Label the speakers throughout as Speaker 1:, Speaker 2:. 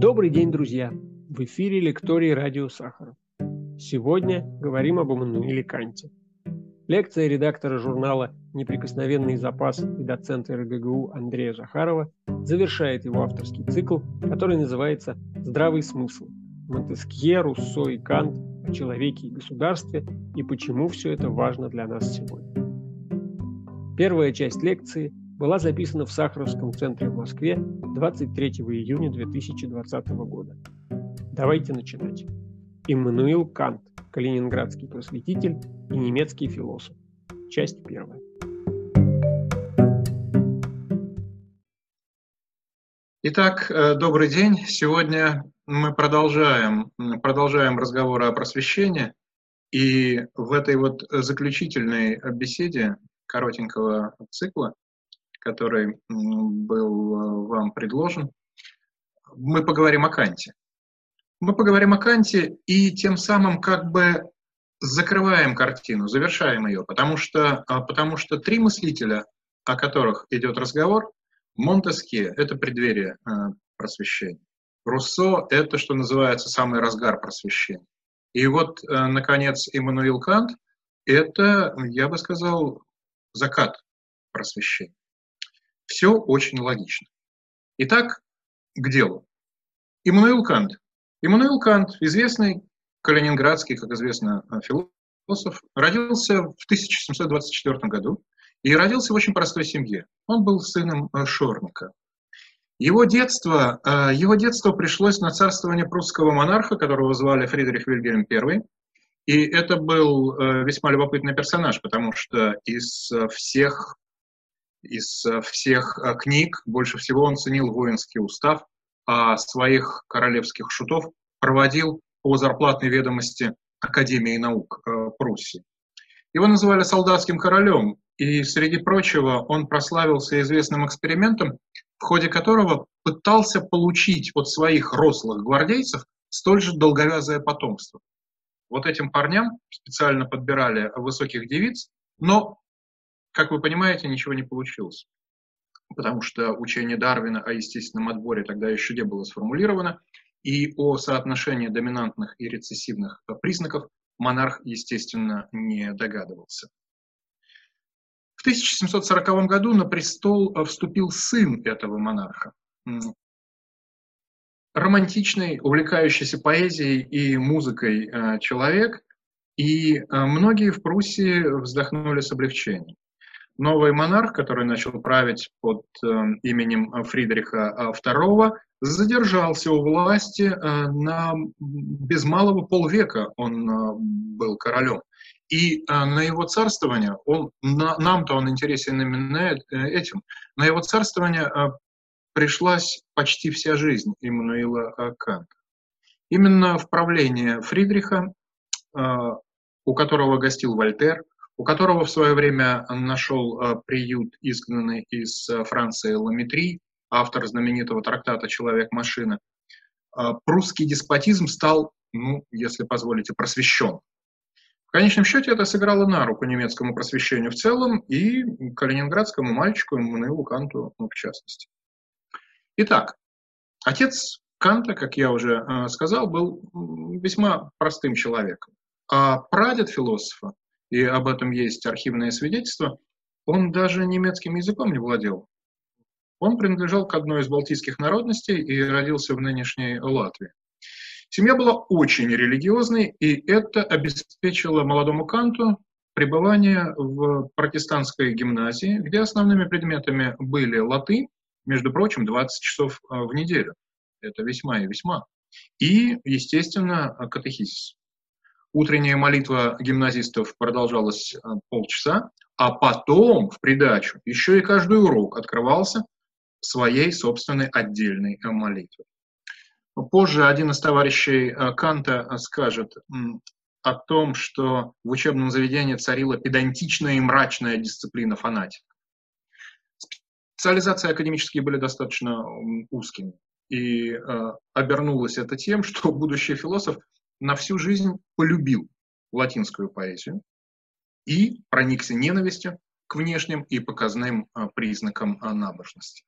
Speaker 1: Добрый день, друзья! В эфире лекторий радио Сахаров. Сегодня говорим об Эммануиле Канте. Лекция редактора журнала «Неприкосновенный запас» и доцента РГГУ Андрея Захарова завершает его авторский цикл, который называется «Здравый смысл. Монтескье, Руссо и Кант о человеке и государстве и почему все это важно для нас сегодня». Первая часть лекции была записана в Сахаровском центре в Москве 23 июня 2020 года. Давайте начинать. Иммануил Кант, калининградский просветитель и немецкий философ. Часть первая.
Speaker 2: Итак, э, добрый день. Сегодня мы продолжаем, продолжаем разговоры о просвещении. И в этой вот заключительной беседе коротенького цикла который был э, вам предложен, мы поговорим о Канте. Мы поговорим о Канте и тем самым как бы закрываем картину, завершаем ее, потому что, а, потому что три мыслителя, о которых идет разговор, Монтеске – это преддверие э, просвещения. Руссо – это, что называется, самый разгар просвещения. И вот, э, наконец, Иммануил Кант – это, я бы сказал, закат просвещения. Все очень логично. Итак, к делу. Иммануил Кант. Иммануил Кант, известный калининградский, как известно, философ, родился в 1724 году и родился в очень простой семье. Он был сыном э, шорника. Его детство, э, его детство пришлось на царствование прусского монарха, которого звали Фридрих Вильгельм I. И это был э, весьма любопытный персонаж, потому что из всех из э, всех э, книг больше всего он ценил воинский устав, а своих королевских шутов проводил по зарплатной ведомости Академии наук э, Пруссии. Его называли солдатским королем, и, среди прочего, он прославился известным экспериментом, в ходе которого пытался получить от своих рослых гвардейцев столь же долговязое потомство. Вот этим парням специально подбирали высоких девиц, но как вы понимаете, ничего не получилось, потому что учение Дарвина о естественном отборе тогда еще не было сформулировано, и о соотношении доминантных и рецессивных признаков монарх, естественно, не догадывался. В 1740 году на престол вступил сын этого монарха, романтичный, увлекающийся поэзией и музыкой э, человек, и э, многие в Пруссии вздохнули с облегчением новый монарх, который начал править под э, именем Фридриха II, э, задержался у власти э, на без малого полвека он э, был королем. И э, на его царствование, он, на, нам-то он интересен именно этим, на его царствование э, пришлась почти вся жизнь Иммануила э, Канта. Именно в правлении Фридриха, э, у которого гостил Вольтер, у которого в свое время нашел э, приют изгнанный из э, Франции Ламетри, автор знаменитого трактата «Человек-машина», э, прусский деспотизм стал, ну, если позволите, просвещен. В конечном счете это сыграло на руку немецкому просвещению в целом и калининградскому мальчику Эммануилу Канту в частности. Итак, отец Канта, как я уже сказал, был весьма простым человеком. А прадед философа и об этом есть архивное свидетельство, он даже немецким языком не владел. Он принадлежал к одной из балтийских народностей и родился в нынешней Латвии. Семья была очень религиозной, и это обеспечило молодому Канту пребывание в протестантской гимназии, где основными предметами были латынь, между прочим, 20 часов э, в неделю. Это весьма и весьма. И, естественно, катехизис. Утренняя молитва гимназистов продолжалась э, полчаса, а потом в придачу еще и каждый урок открывался своей собственной отдельной э, молитвой. Позже один из товарищей э, Канта скажет о том, что в учебном заведении царила педантичная и мрачная дисциплина фанатика. Специализации академические были достаточно узкими. И обернулось это тем, что будущий философ на всю жизнь полюбил латинскую поэзию и проникся ненавистью к внешним и показным а, признакам а, набожности.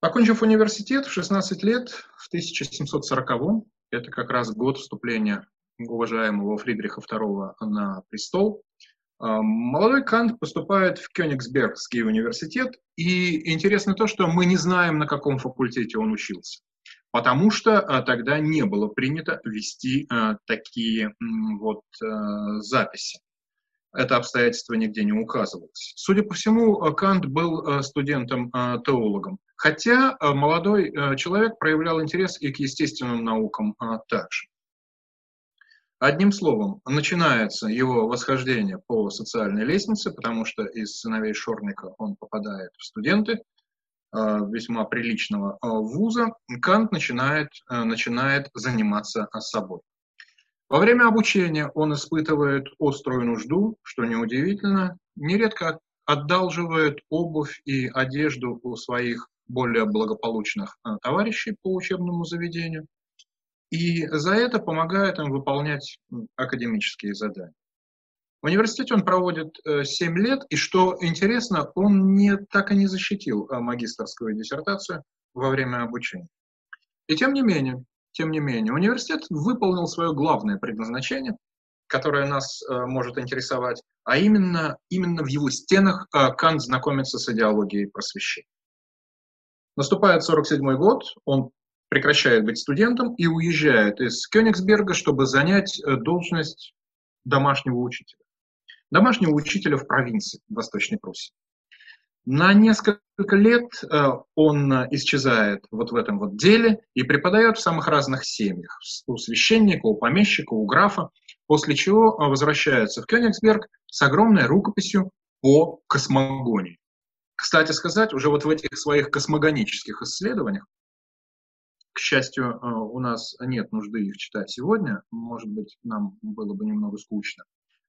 Speaker 2: Окончив университет в 16 лет, в 1740 это как раз год вступления уважаемого Фридриха II на престол, а, молодой Кант поступает в Кёнигсбергский университет, и интересно то, что мы не знаем, на каком факультете он учился, потому что а, тогда не было принято вести а, такие вот записи. Это обстоятельство нигде не указывалось. Судя по всему, Кант был студентом-теологом, хотя молодой человек проявлял интерес и к естественным наукам также. Одним словом, начинается его восхождение по социальной лестнице, потому что из сыновей Шорника он попадает в студенты э, весьма приличного э, вуза. Кант начинает, э, начинает заниматься собой. Во время обучения он испытывает острую нужду, что неудивительно, нередко отдалживает обувь и одежду у своих более благополучных товарищей по учебному заведению – и за это помогает им выполнять академические задания. В университете он проводит 7 э, лет, и что интересно, он не, так и не защитил э, магистрскую диссертацию во время обучения. И тем не менее, тем не менее, университет выполнил свое главное предназначение, которое нас э, может интересовать, а именно, именно в его стенах э, Кант знакомится с идеологией просвещения. Наступает 47 год, он прекращает быть студентом и уезжает из Кёнигсберга, чтобы занять э, должность домашнего учителя. Домашнего учителя в провинции Восточной Пруссии. На несколько лет э, он исчезает вот в этом вот деле и преподает в самых разных семьях. У священника, у помещика, у графа, после чего возвращается в Кёнигсберг с огромной рукописью по космогонии. Кстати сказать, уже вот в этих своих космогонических исследованиях к счастью, э, у нас нет нужды их читать сегодня, может быть, нам было бы немного скучно.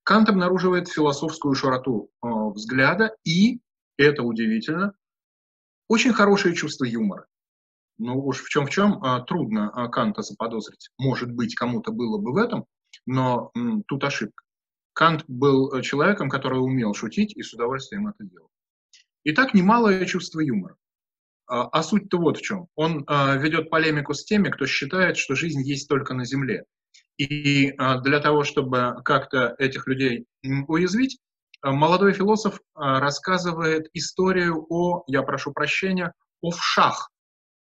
Speaker 2: Кант обнаруживает философскую широту э, взгляда и, это удивительно, очень хорошее чувство юмора. Ну уж в чем в чем э, трудно Канта заподозрить. Может быть, кому-то было бы в этом, но тут ошибка. Кант был человеком, который умел шутить и с удовольствием это делал. Итак, немалое чувство юмора. А, а суть-то вот в чем. Он а, ведет полемику с теми, кто считает, что жизнь есть только на Земле. И а, для того, чтобы как-то этих людей уязвить, молодой философ рассказывает историю о, я прошу прощения, о вшах,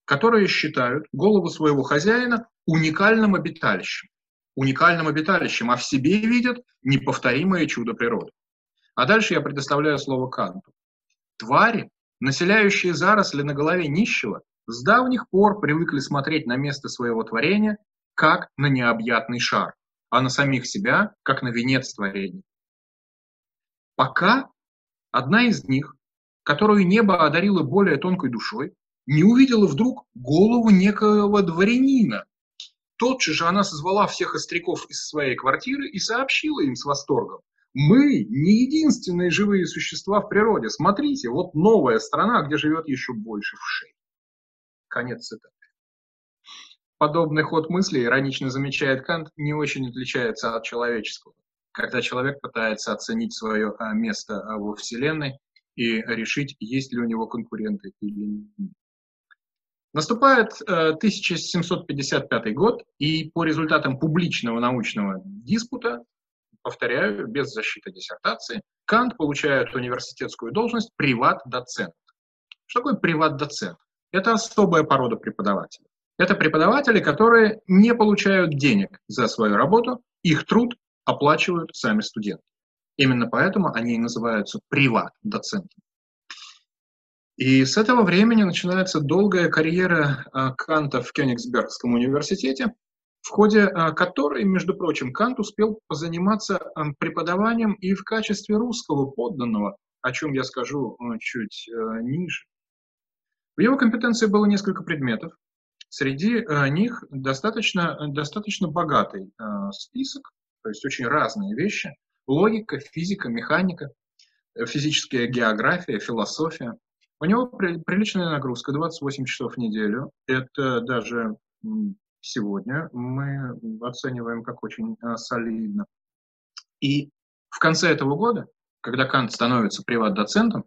Speaker 2: которые считают голову своего хозяина уникальным обиталищем. Уникальным обиталищем, а в себе видят неповторимое чудо природы. А дальше я предоставляю слово Канту. Твари Населяющие заросли на голове нищего с давних пор привыкли смотреть на место своего творения как на необъятный шар, а на самих себя как на венец творения. Пока одна из них, которую небо одарило более тонкой душой, не увидела вдруг голову некоего дворянина. Тотчас же она созвала всех остряков из своей квартиры и сообщила им с восторгом, мы не единственные живые существа в природе. Смотрите, вот новая страна, где живет еще больше вшей. Конец цитаты. Подобный ход мысли, иронично замечает Кант, не очень отличается от человеческого. Когда человек пытается оценить свое а, место а, во Вселенной и решить, есть ли у него конкуренты или нет. Наступает 1755 э, год, и по результатам публичного научного диспута повторяю, без защиты диссертации, Кант получает университетскую должность приват-доцент. Что такое приват-доцент? Это особая порода преподавателей. Это преподаватели, которые не получают денег за свою работу, их труд оплачивают сами студенты. Именно поэтому они и называются приват-доцентами. И с этого времени начинается долгая карьера а, Канта в Кёнигсбергском университете, в ходе а, которой, между прочим, Кант успел позаниматься преподаванием и в качестве русского подданного, о чем я скажу а, чуть а, ниже. В его компетенции было несколько предметов. Среди них достаточно, достаточно богатый список, то есть очень разные вещи. Логика, физика, механика, физическая география, философия. У него приличная нагрузка, 28 часов в неделю. Это даже сегодня мы оцениваем как очень солидно. И в конце этого года, когда Кант становится приват-доцентом,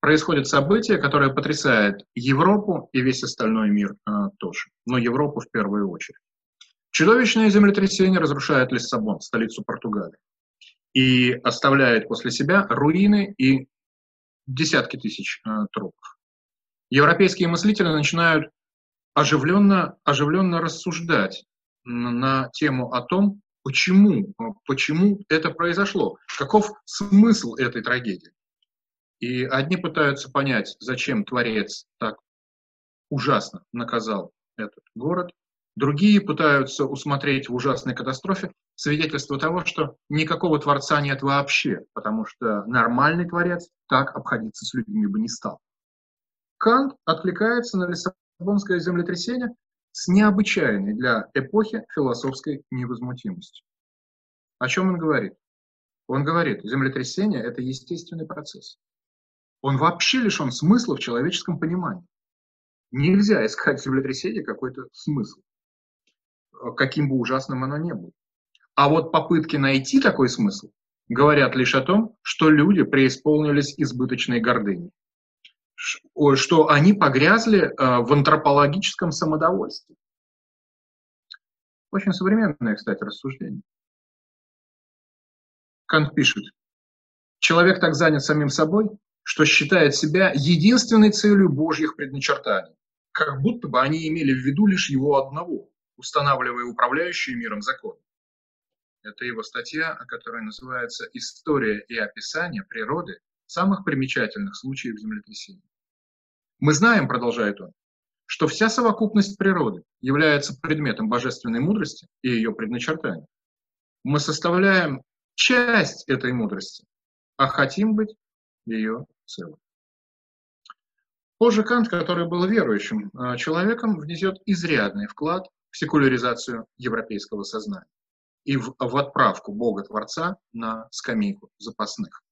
Speaker 2: происходит событие, которое потрясает Европу и весь остальной мир э, тоже, но Европу в первую очередь. Чудовищное землетрясение разрушает Лиссабон, столицу Португалии, и оставляет после себя руины и десятки тысяч э, трупов. Европейские мыслители начинают оживленно, оживленно рассуждать на тему о том, почему, почему это произошло, каков смысл этой трагедии. И одни пытаются понять, зачем Творец так ужасно наказал этот город, другие пытаются усмотреть в ужасной катастрофе свидетельство того, что никакого Творца нет вообще, потому что нормальный Творец так обходиться с людьми бы не стал. Кант откликается на Лиссабонское землетрясение с необычайной для эпохи философской невозмутимостью. О чем он говорит? Он говорит, землетрясение – это естественный процесс. Он вообще лишен смысла в человеческом понимании. Нельзя искать в землетрясении какой-то смысл, каким бы ужасным оно ни было. А вот попытки найти такой смысл говорят лишь о том, что люди преисполнились избыточной гордыней что они погрязли э, в антропологическом самодовольстве. Очень современное, кстати, рассуждение. Кант пишет, человек так занят самим собой, что считает себя единственной целью Божьих предначертаний, как будто бы они имели в виду лишь его одного, устанавливая управляющие миром закон. Это его статья, которая называется «История и описание природы самых примечательных случаев землетрясений». Мы знаем, продолжает он, что вся совокупность природы является предметом божественной мудрости и ее предначертания. Мы составляем часть этой мудрости, а хотим быть ее целым. Позже Кант, который был верующим э, человеком, внесет изрядный вклад в секуляризацию европейского сознания и в, в отправку Бога-творца на скамейку запасных.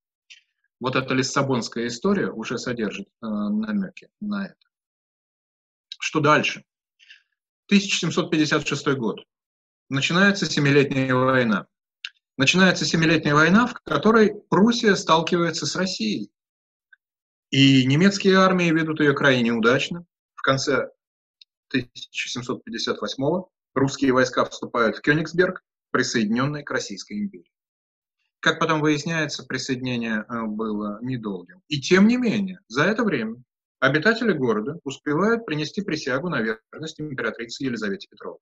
Speaker 2: Вот эта лиссабонская история уже содержит э, намеки на это. Что дальше? 1756 год. Начинается Семилетняя война. Начинается Семилетняя война, в которой Пруссия сталкивается с Россией. И немецкие армии ведут ее крайне неудачно. В конце 1758 русские войска вступают в Кёнигсберг, присоединенный к Российской империи. Как потом выясняется, присоединение э, было недолгим. И тем не менее, за это время обитатели города успевают принести присягу на верность императрице Елизавете Петровне.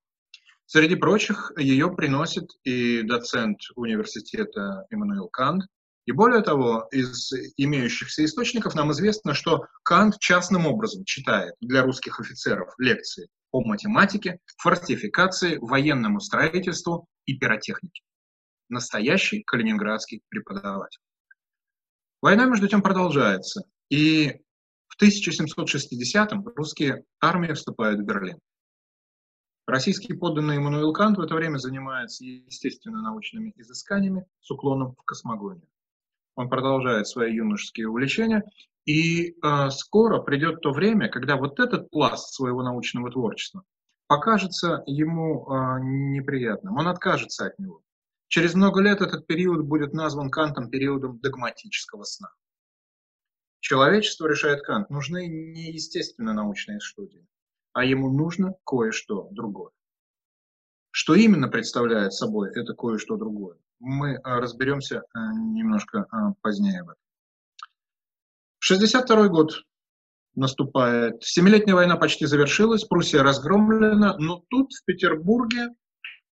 Speaker 2: Среди прочих, ее приносит и доцент университета Иммануил Кант. И более того, из имеющихся источников нам известно, что Кант частным образом читает для русских офицеров лекции о математике, фортификации, военному строительству и пиротехнике. Настоящий калининградский преподаватель. Война, между тем, продолжается. И в 1760-м русские армии вступают в Берлин. Российский подданный Эммануил Кант в это время занимается естественно-научными изысканиями с уклоном в космогонию. Он продолжает свои юношеские увлечения, и э, скоро придет то время, когда вот этот пласт своего научного творчества покажется ему э, неприятным, он откажется от него. Через много лет этот период будет назван Кантом периодом догматического сна. Человечество, решает Кант, нужны не естественно научные студии, а ему нужно кое-что другое. Что именно представляет собой это кое-что другое, мы а, разберемся а, немножко а, позднее в этом. 62 год наступает. Семилетняя война почти завершилась, Пруссия разгромлена, но тут в Петербурге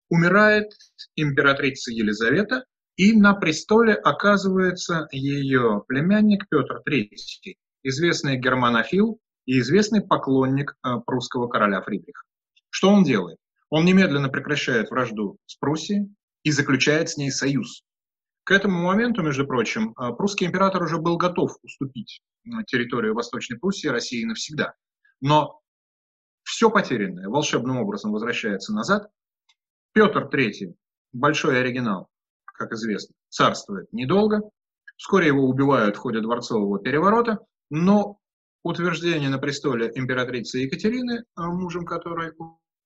Speaker 2: умирает императрица Елизавета, и на престоле оказывается ее племянник Петр III, известный германофил и известный поклонник э, прусского короля Фридриха. Что он делает? Он немедленно прекращает вражду с Пруссией и заключает с ней союз. К этому моменту, между прочим, э, прусский император уже был готов уступить э, территорию Восточной Пруссии России навсегда. Но все потерянное волшебным образом возвращается назад. Петр III, большой оригинал, как известно, царствует недолго. Вскоре его убивают в ходе дворцового переворота, но утверждение на престоле императрицы Екатерины, а мужем которой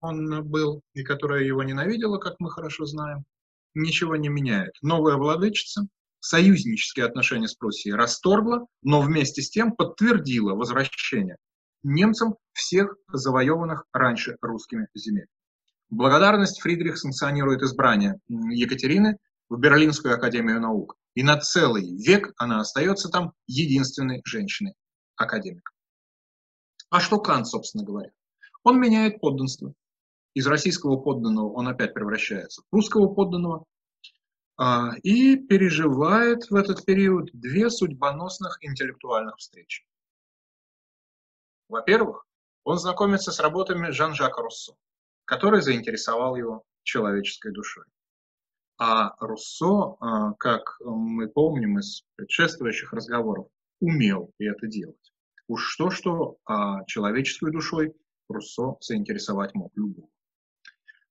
Speaker 2: он был и которая его ненавидела, как мы хорошо знаем, ничего не меняет. Новая владычица союзнические отношения с Пруссией расторгла, но вместе с тем подтвердила возвращение немцам всех завоеванных раньше русскими земель. благодарность Фридрих санкционирует избрание Екатерины в Берлинскую академию наук. И на целый век она остается там единственной женщиной-академиком. А что Кант, собственно говоря? Он меняет подданство. Из российского подданного он опять превращается в русского подданного а, и переживает в этот период две судьбоносных интеллектуальных встречи. Во-первых, он знакомится с работами Жан-Жака Руссо, который заинтересовал его человеческой душой. А Руссо, а, как мы помним из предшествующих разговоров, умел это делать. Уж что-что, а человеческой душой Руссо заинтересовать мог любого.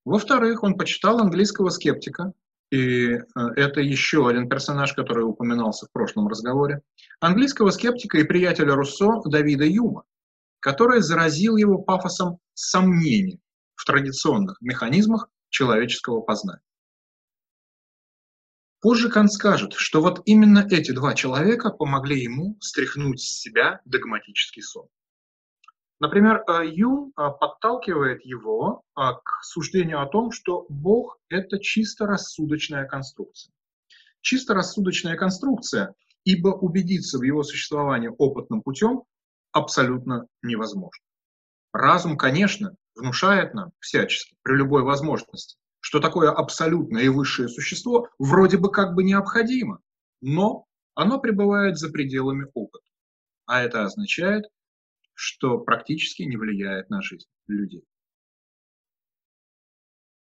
Speaker 2: Во-вторых, он почитал английского скептика, и э, это еще один персонаж, который упоминался в прошлом разговоре, английского скептика и приятеля Руссо Давида Юма, который заразил его пафосом сомнений в традиционных механизмах человеческого познания. Позже Кант скажет, что вот именно эти два человека помогли ему стряхнуть с себя догматический сон. Например, э, Юм э, подталкивает его э, к суждению о том, что Бог – это чисто рассудочная конструкция. Чисто рассудочная конструкция, ибо убедиться в его существовании опытным путем абсолютно невозможно. Разум, конечно, внушает нам всячески, при любой возможности, что такое абсолютное и высшее существо вроде бы как бы необходимо, но оно пребывает за пределами опыта. А это означает, что практически не влияет на жизнь людей.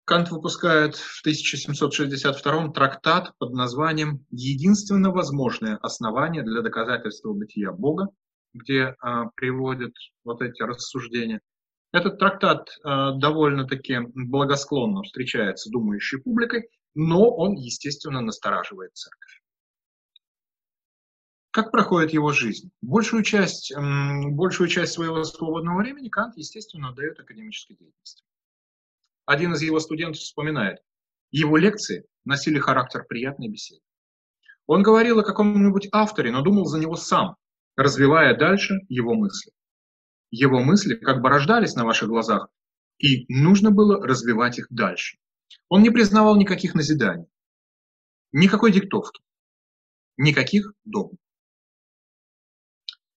Speaker 2: Кант выпускает в 1762 трактат под названием «Единственно возможное основание для доказательства бытия Бога», где а, приводит вот эти рассуждения. Этот трактат а, довольно-таки благосклонно встречается думающей публикой, но он, естественно, настораживает церковь. Как проходит его жизнь? Большую часть, большую часть своего свободного времени Кант, естественно, отдает академической деятельности. Один из его студентов вспоминает, его лекции носили характер приятной беседы. Он говорил о каком-нибудь авторе, но думал за него сам, развивая дальше его мысли. Его мысли как бы рождались на ваших глазах, и нужно было развивать их дальше. Он не признавал никаких назиданий, никакой диктовки, никаких догм.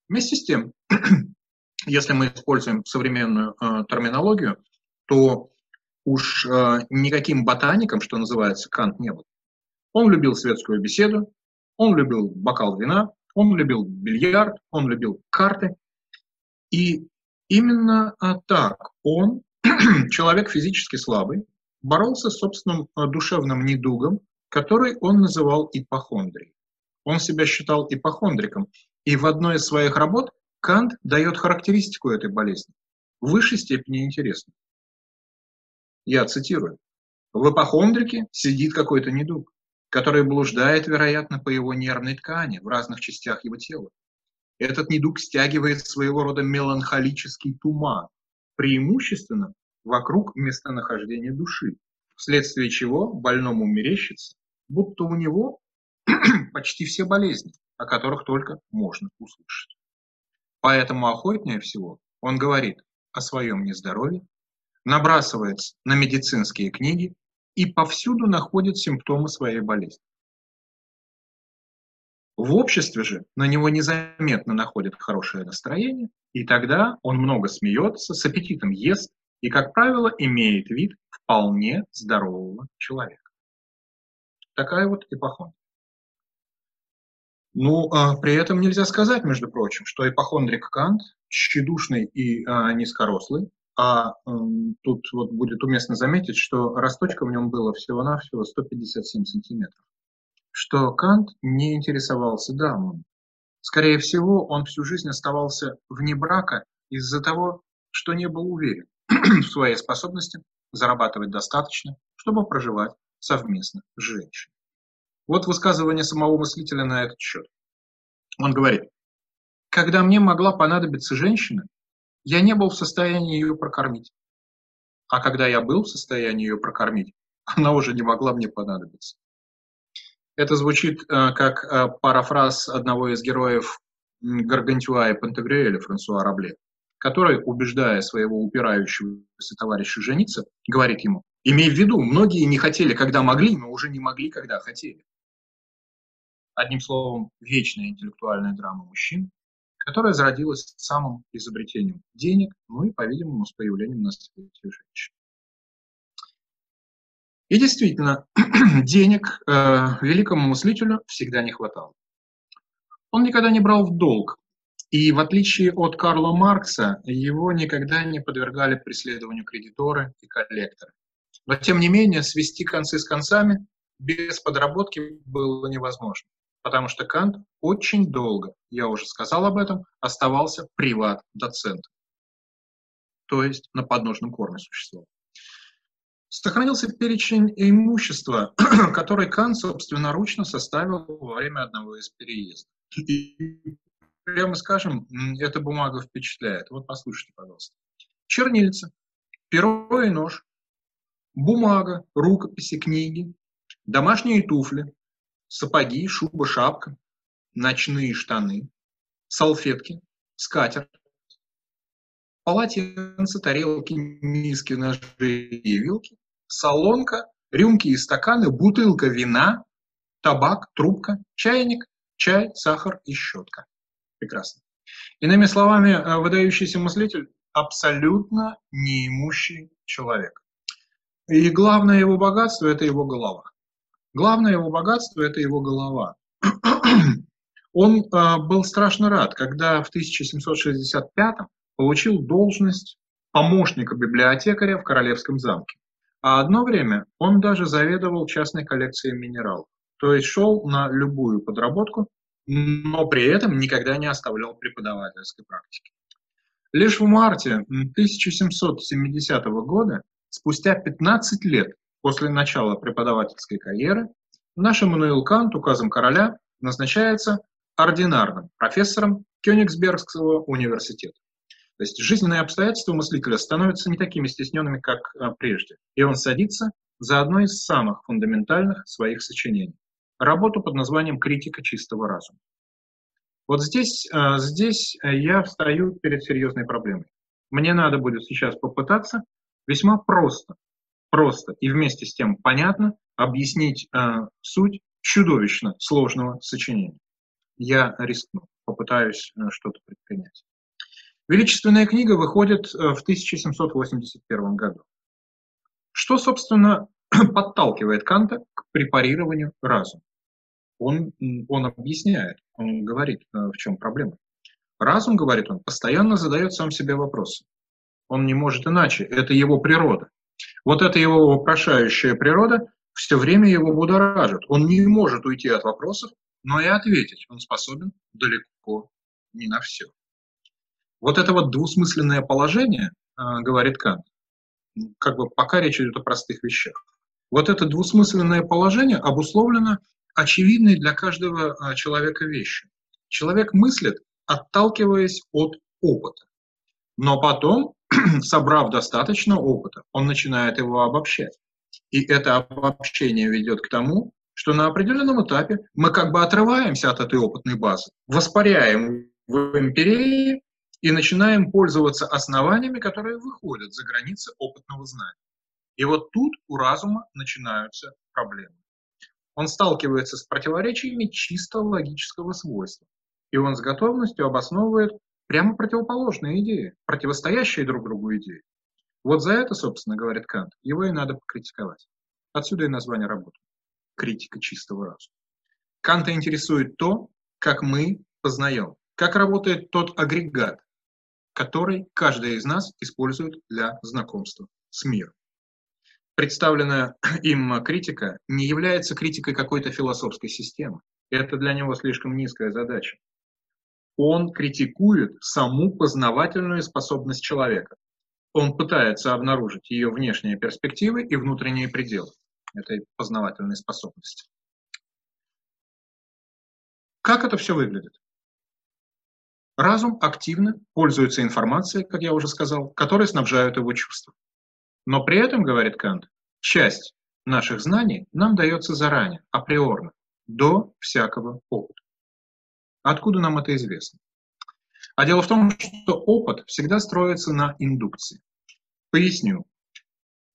Speaker 2: Вместе с тем, если мы используем современную э, терминологию, то уж э, никаким ботаником, что называется, Кант не был. Он любил светскую беседу, он любил бокал вина, он любил бильярд, он любил карты. И именно э, так он, человек физически слабый, боролся с собственным э, душевным недугом, который он называл ипохондрией. Он себя считал ипохондриком, и в одной из своих работ Кант дает характеристику этой болезни, в высшей степени интересно. Я цитирую. В ипохондрике сидит какой-то недуг, который блуждает, вероятно, по его нервной ткани в разных частях его тела. Этот недуг стягивает своего рода меланхолический туман, преимущественно вокруг местонахождения души, вследствие чего больному мерещится, будто у него почти все болезни, о которых только можно услышать. Поэтому охотнее всего он говорит о своем нездоровье, набрасывается на медицинские книги и повсюду находит симптомы своей болезни. В обществе же на него незаметно находит хорошее настроение, и тогда он много смеется, с аппетитом ест и, как правило, имеет вид вполне здорового человека. Такая вот эпохондрия. Ну, а при этом нельзя сказать, между прочим, что ипохондрик Кант тщедушный и а, низкорослый, а м, тут вот будет уместно заметить, что росточка в нем было всего-навсего 157 сантиметров, что Кант не интересовался дамами. Скорее всего, он всю жизнь оставался вне брака из-за того, что не был уверен в своей способности зарабатывать достаточно, чтобы проживать совместно с женщиной. Вот высказывание самого мыслителя на этот счет. Он говорит, когда мне могла понадобиться женщина, я не был в состоянии ее прокормить. А когда я был в состоянии ее прокормить, она уже не могла мне понадобиться. Это звучит э, как э, парафраз одного из героев Гаргантюа и Пантагрюэля Франсуа Рабле, который, убеждая своего упирающегося товарища жениться, говорит ему, имей в виду, многие не хотели, когда могли, но уже не могли, когда хотели. Одним словом, вечная интеллектуальная драма мужчин, которая зародилась самым изобретением денег, ну и, по-видимому, с появлением на свете женщин. И действительно, денег э, великому мыслителю всегда не хватало. Он никогда не брал в долг, и в отличие от Карла Маркса, его никогда не подвергали преследованию кредиторы и коллекторы. Но тем не менее, свести концы с концами без подработки было невозможно, потому что Кант очень долго, я уже сказал об этом, оставался приват-доцентом, то есть на подножном корме существовал. Сохранился перечень имущества, который Кант собственноручно составил во время одного из переездов. И, прямо скажем, эта бумага впечатляет. Вот послушайте, пожалуйста. Чернильца, перо и нож, бумага, рукописи, книги, домашние туфли, сапоги, шуба, шапка, ночные штаны, салфетки, скатерть, полотенца, тарелки, миски, ножи и вилки, солонка, рюмки и стаканы, бутылка вина, табак, трубка, чайник, чай, сахар и щетка. Прекрасно. Иными словами, э, выдающийся мыслитель абсолютно неимущий человек. И главное его богатство – это его голова. Главное его богатство – это его голова. Он э, был страшно рад, когда в 1765 получил должность помощника библиотекаря в Королевском замке. А одно время он даже заведовал частной коллекцией минералов, то есть шел на любую подработку, но при этом никогда не оставлял преподавательской практики. Лишь в марте 1770 года, спустя 15 лет после начала преподавательской карьеры, наш Эммануил Кант указом короля назначается ординарным профессором Кёнигсбергского университета. То есть жизненные обстоятельства мыслителя становятся не такими стесненными, как а, прежде. И он садится за одно из самых фундаментальных своих сочинений. Работу под названием «Критика чистого разума». Вот здесь, а, здесь я встаю перед серьезной проблемой. Мне надо будет сейчас попытаться весьма просто, просто и вместе с тем понятно объяснить э, суть чудовищно сложного сочинения. Я рискну, попытаюсь э, что-то предпринять. Величественная книга выходит э, в 1781 году. Что, собственно, подталкивает Канта к препарированию разума? Он, он объясняет, он говорит, э, в чем проблема. Разум, говорит он, постоянно задает сам себе вопросы. Он не может иначе, это его природа. Вот эта его вопрошающая природа все время его будоражит. Он не может уйти от вопросов, но и ответить он способен далеко не на все. Вот это вот двусмысленное положение, а, говорит Кант, как бы пока речь идет о простых вещах. Вот это двусмысленное положение обусловлено очевидной для каждого а, человека вещью. Человек мыслит, отталкиваясь от опыта. Но потом, собрав достаточно опыта, он начинает его обобщать. И это обобщение ведет к тому, что на определенном этапе мы как бы отрываемся от этой опытной базы, воспаряем в империи и начинаем пользоваться основаниями, которые выходят за границы опытного знания. И вот тут у разума начинаются проблемы. Он сталкивается с противоречиями чисто логического свойства, и он с готовностью обосновывает прямо противоположные идеи, противостоящие друг другу идеи. Вот за это, собственно, говорит Кант, его и надо покритиковать. Отсюда и название работы. Критика чистого разума. Канта интересует то, как мы познаем, как работает тот агрегат, который каждый из нас использует для знакомства с миром. Представленная им критика не является критикой какой-то философской системы. Это для него слишком низкая задача. Он критикует саму познавательную способность человека. Он пытается обнаружить ее внешние перспективы и внутренние пределы этой познавательной способности. Как это все выглядит? Разум активно пользуется информацией, как я уже сказал, которая снабжают его чувства. Но при этом, говорит Кант, часть наших знаний нам дается заранее, априорно, до всякого опыта. Откуда нам это известно? А дело в том, что опыт всегда строится на индукции. Поясню.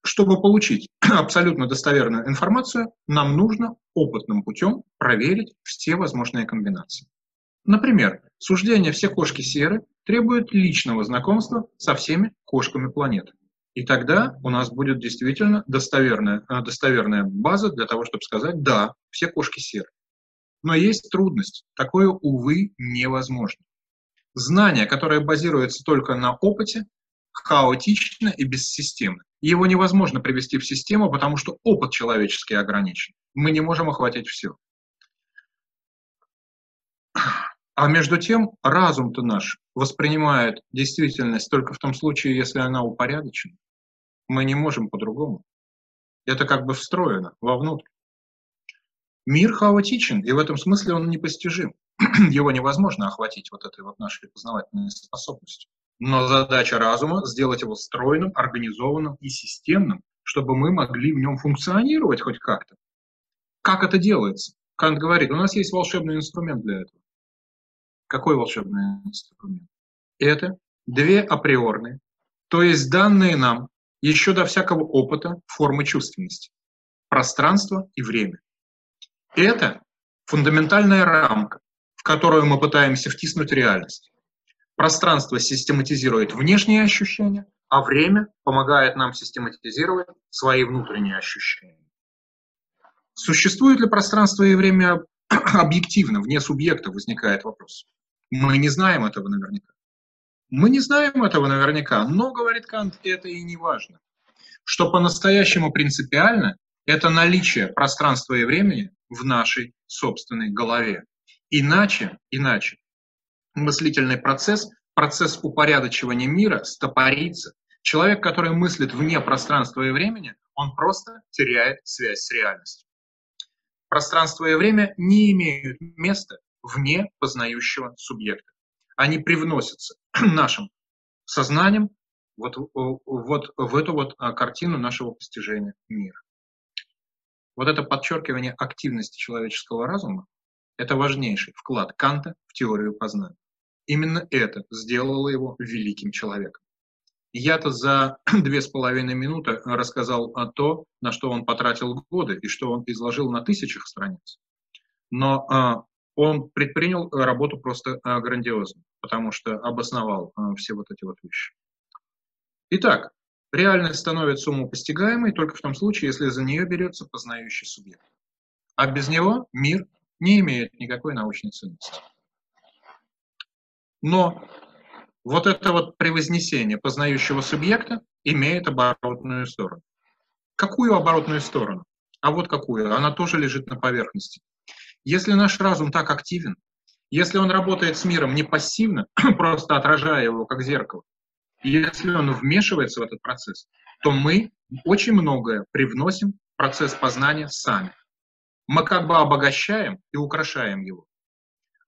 Speaker 2: Чтобы получить абсолютно достоверную информацию, нам нужно опытным путем проверить все возможные комбинации. Например, суждение «все кошки серы» требует личного знакомства со всеми кошками планеты. И тогда у нас будет действительно достоверная, э, достоверная база для того, чтобы сказать «да, все кошки серы». Но есть трудность. Такое, увы, невозможно. Знание, которое базируется только на опыте, хаотично и бессистемно. Его невозможно привести в систему, потому что опыт человеческий ограничен. Мы не можем охватить все. А между тем разум-то наш воспринимает действительность только в том случае, если она упорядочена. Мы не можем по-другому. Это как бы встроено вовнутрь. Мир хаотичен, и в этом смысле он непостижим. Его невозможно охватить вот этой вот нашей познавательной способностью. Но задача разума – сделать его стройным, организованным и системным, чтобы мы могли в нем функционировать хоть как-то. Как это делается? Кант говорит, у нас есть волшебный инструмент для этого. Какой волшебный инструмент? Это две априорные, то есть данные нам еще до всякого опыта формы чувственности, пространство и время. Это фундаментальная рамка, в которую мы пытаемся втиснуть реальность. Пространство систематизирует внешние ощущения, а время помогает нам систематизировать свои внутренние ощущения. Существует ли пространство и время объективно, вне субъекта, возникает вопрос. Мы не знаем этого наверняка. Мы не знаем этого наверняка, но, говорит Кант, это и не важно. Что по-настоящему принципиально, это наличие пространства и времени в нашей собственной голове. Иначе, иначе, мыслительный процесс, процесс упорядочивания мира стопорится. Человек, который мыслит вне пространства и времени, он просто теряет связь с реальностью. Пространство и время не имеют места вне познающего субъекта. Они привносятся нашим сознанием вот, вот в эту вот а, картину нашего постижения мира. Вот это подчеркивание активности человеческого разума – это важнейший вклад Канта в теорию познания. Именно это сделало его великим человеком. Я-то за две с половиной минуты рассказал о то, на что он потратил годы и что он изложил на тысячах страниц. Но а, он предпринял работу просто а, грандиозно, потому что обосновал а, все вот эти вот вещи. Итак, реальность становится умопостигаемой только в том случае, если за нее берется познающий субъект. А без него мир не имеет никакой научной ценности. Но вот это вот превознесение познающего субъекта имеет оборотную сторону. Какую оборотную сторону? А вот какую? Она тоже лежит на поверхности. Если наш разум так активен, если он работает с миром не пассивно, просто отражая его как зеркало, если он вмешивается в этот процесс, то мы очень многое привносим в процесс познания сами. Мы как бы обогащаем и украшаем его.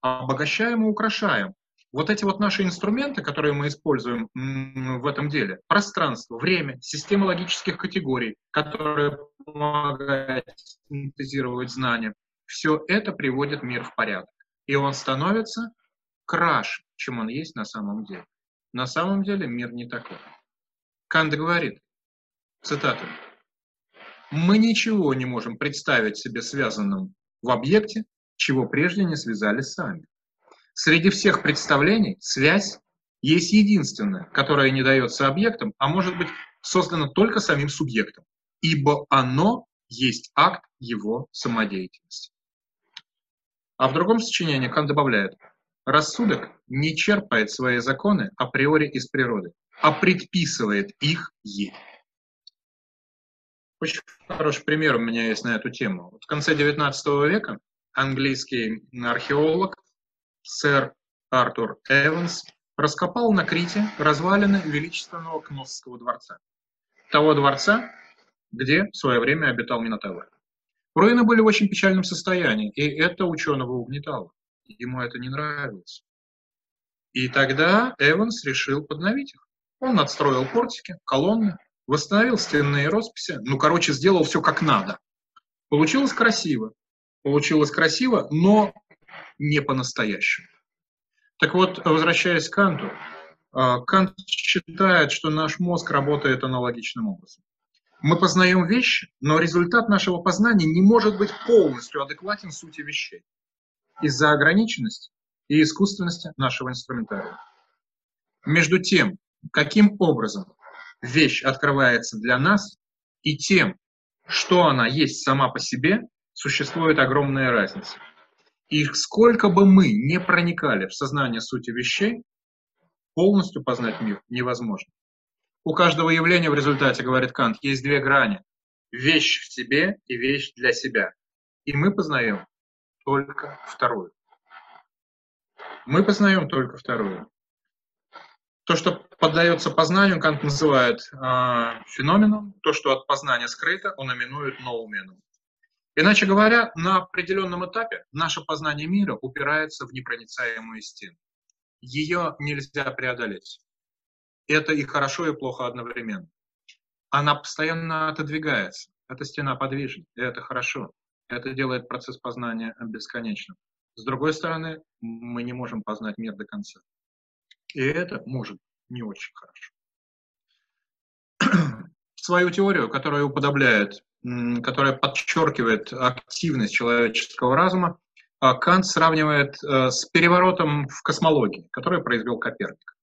Speaker 2: Обогащаем и украшаем вот эти вот наши инструменты, которые мы используем в этом деле, пространство, время, система логических категорий, которые помогают синтезировать знания, все это приводит мир в порядок. И он становится краше, чем он есть на самом деле. На самом деле мир не такой. Кант говорит, цитата, «Мы ничего не можем представить себе связанным в объекте, чего прежде не связали сами. Среди всех представлений связь есть единственная, которая не дается объектам, а может быть создана только самим субъектом, ибо оно есть акт его самодеятельности. А в другом сочинении Кан добавляет, рассудок не черпает свои законы априори из природы, а предписывает их ей. Очень хороший пример у меня есть на эту тему. В конце XIX века английский археолог сэр Артур Эванс раскопал на Крите развалины величественного Кносского дворца. Того дворца, где в свое время обитал Минотавр. Руины были в очень печальном состоянии, и это ученого угнетало. Ему это не нравилось. И тогда Эванс решил подновить их. Он отстроил портики, колонны, восстановил стенные росписи, ну, короче, сделал все как надо. Получилось красиво. Получилось красиво, но не по-настоящему. Так вот, возвращаясь к Канту, а, Кант считает, что наш мозг работает аналогичным образом. Мы познаем вещи, но результат нашего познания не может быть полностью адекватен сути вещей из-за ограниченности и искусственности нашего инструментария. Между тем, каким образом вещь открывается для нас, и тем, что она есть сама по себе, существует огромная разница. И сколько бы мы не проникали в сознание сути вещей, полностью познать мир невозможно. У каждого явления в результате, говорит Кант, есть две грани. Вещь в себе и вещь для себя. И мы познаем только вторую. Мы познаем только вторую. То, что поддается познанию, Кант называет э, феноменом. То, что от познания скрыто, он именует ноуменом. Иначе говоря, на определенном этапе наше познание мира упирается в непроницаемую стену. Ее нельзя преодолеть. Это и хорошо, и плохо одновременно. Она постоянно отодвигается. Эта стена подвижна, и это хорошо. Это делает процесс познания бесконечным. С другой стороны, мы не можем познать мир до конца. И это может не очень хорошо. Свою теорию, которая уподобляет которая подчеркивает активность человеческого разума, а Кант сравнивает э, с переворотом в космологии, который произвел Коперник.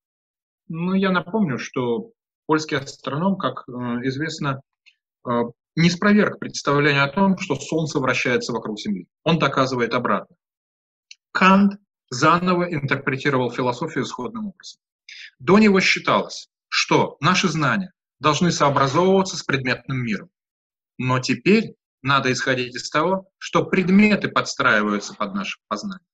Speaker 2: Ну, я напомню, что польский астроном, как э, известно, э, не спроверг представление о том, что Солнце вращается вокруг Земли. Он доказывает обратно. Кант заново интерпретировал философию исходным образом. До него считалось, что наши знания должны сообразовываться с предметным миром. Но теперь надо исходить из того, что предметы подстраиваются под наше познание.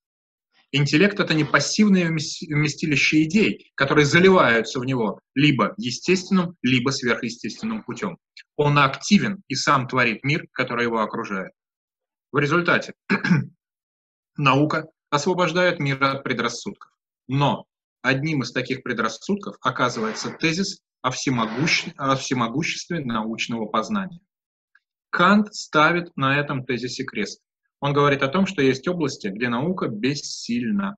Speaker 2: Интеллект — это не пассивное вместилище идей, которые заливаются в него либо естественным, либо сверхъестественным путем. Он активен и сам творит мир, который его окружает. В результате наука освобождает мир от предрассудков. Но одним из таких предрассудков оказывается тезис о, всемогуществе, о всемогуществе научного познания. Кант ставит на этом тезисе крест. Он говорит о том, что есть области, где наука бессильна.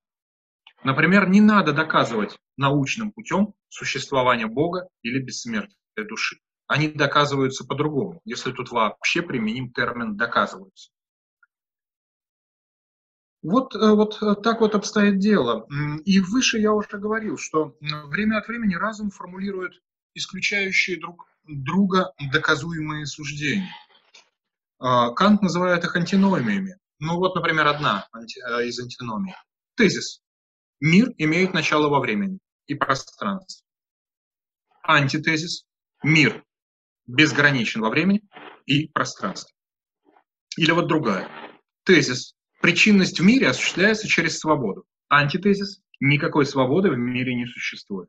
Speaker 2: Например, не надо доказывать научным путем существование Бога или бессмертия души. Они доказываются по-другому, если тут вообще применим термин «доказываются». Вот, э, вот э, так вот обстоит дело. И выше я уже говорил, что время от времени разум формулирует исключающие друг друга доказуемые суждения. А, Кант называет их антиномиями. Ну вот, например, одна э, из антиномий. Тезис. Мир имеет начало во времени и пространстве. Антитезис. Мир безграничен во времени и пространстве. Или вот другая. Тезис. Причинность в мире осуществляется через свободу. Антитезис. Никакой свободы в мире не существует.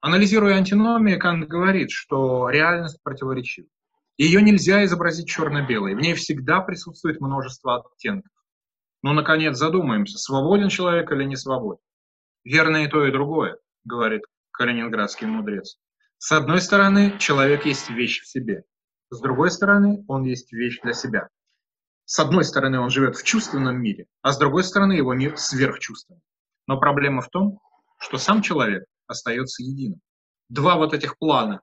Speaker 2: Анализируя антиномии, Кант говорит, что реальность противоречива. Ее нельзя изобразить черно-белой, в ней всегда присутствует множество оттенков. Но, наконец, задумаемся, свободен человек или не свободен. Верно и то, и другое, говорит калининградский мудрец. С одной стороны, человек есть вещь в себе. С другой стороны, он есть вещь для себя. С одной стороны, он живет в чувственном мире, а с другой стороны, его мир сверхчувственный. Но проблема в том, что сам человек остается единым. Два вот этих плана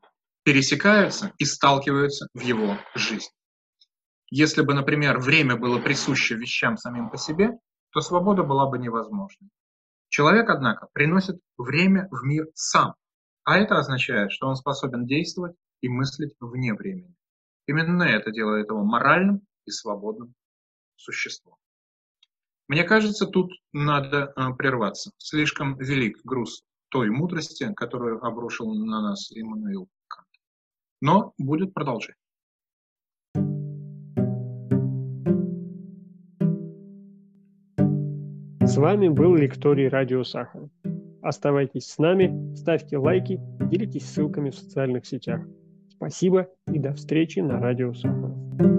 Speaker 2: пересекаются и сталкиваются в его жизнь. Если бы, например, время было присуще вещам самим по себе, то свобода была бы невозможной. Человек, однако, приносит время в мир сам, а это означает, что он способен действовать и мыслить вне времени. Именно это делает его моральным и свободным существом. Мне кажется, тут надо э, прерваться. Слишком велик груз той мудрости, которую обрушил на нас Иммануил но будет продолжение.
Speaker 1: С вами был лекторий Радио Сахара. Оставайтесь с нами, ставьте лайки, делитесь ссылками в социальных сетях. Спасибо и до встречи на Радио Сахара.